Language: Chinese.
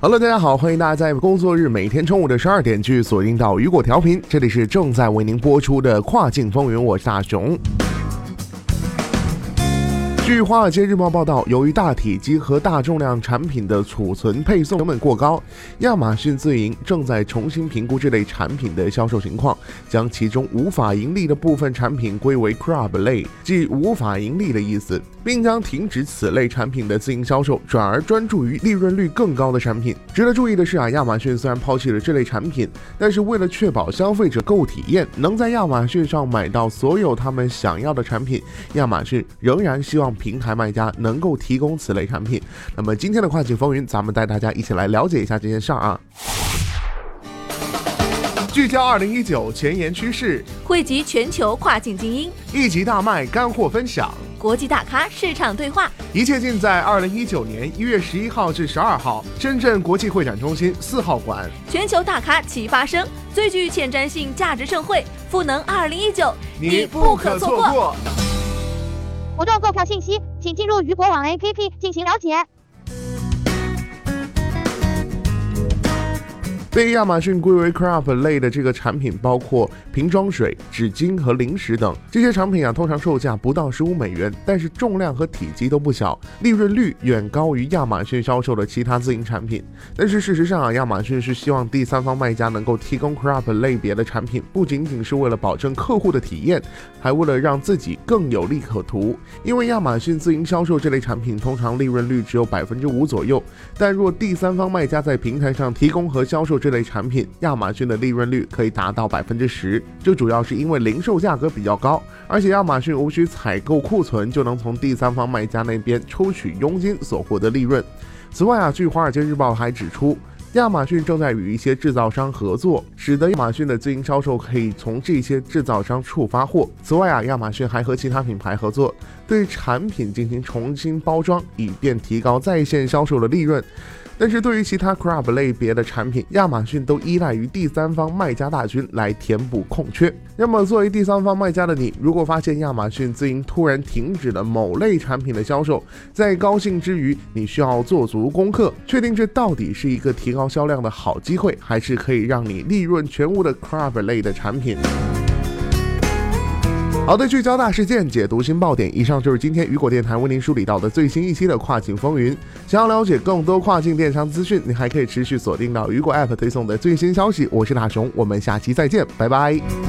Hello，大家好，欢迎大家在工作日每天中午的十二点去锁定到雨果调频，这里是正在为您播出的跨境风云，我是大熊。据《华尔街日报》报道，由于大体积和大重量产品的储存配送成本过高，亚马逊自营正在重新评估这类产品的销售情况，将其中无法盈利的部分产品归为 Crab 类，即无法盈利的意思，并将停止此类产品的自营销售，转而专注于利润率更高的产品。值得注意的是啊，亚马逊虽然抛弃了这类产品，但是为了确保消费者购物体验能在亚马逊上买到所有他们想要的产品，亚马逊仍然希望。平台卖家能够提供此类产品。那么今天的跨境风云，咱们带大家一起来了解一下这件事儿啊。聚焦二零一九前沿趋势，汇集全球跨境精英，一集大卖干货分享，国际大咖市场对话，一切尽在二零一九年一月十一号至十二号，深圳国际会展中心四号馆。全球大咖齐发声，最具前瞻性价值盛会，赋能二零一九，你不可错过。活动购票信息，请进入鱼博网 APP 进行了解。被亚马逊归为 craft 类的这个产品，包括瓶装水、纸巾和零食等。这些产品啊，通常售价不到十五美元，但是重量和体积都不小，利润率远高于亚马逊销售的其他自营产品。但是事实上啊，亚马逊是希望第三方卖家能够提供 craft 类别的产品，不仅仅是为了保证客户的体验，还为了让自己更有利可图。因为亚马逊自营销售这类产品，通常利润率只有百分之五左右，但若第三方卖家在平台上提供和销售这类产品，亚马逊的利润率可以达到百分之十。这主要是因为零售价格比较高，而且亚马逊无需采购库存就能从第三方卖家那边抽取佣金所获得利润。此外啊，据《华尔街日报》还指出，亚马逊正在与一些制造商合作，使得亚马逊的自营销售可以从这些制造商处发货。此外啊，亚马逊还和其他品牌合作，对产品进行重新包装，以便提高在线销售的利润。但是对于其他 crab 类别的产品，亚马逊都依赖于第三方卖家大军来填补空缺。那么作为第三方卖家的你，如果发现亚马逊自营突然停止了某类产品的销售，在高兴之余，你需要做足功课，确定这到底是一个提高销量的好机会，还是可以让你利润全屋的 crab 类的产品。好的，聚焦大事件，解读新爆点。以上就是今天雨果电台为您梳理到的最新一期的跨境风云。想要了解更多跨境电商资讯，你还可以持续锁定到雨果 App 推送的最新消息。我是大熊，我们下期再见，拜拜。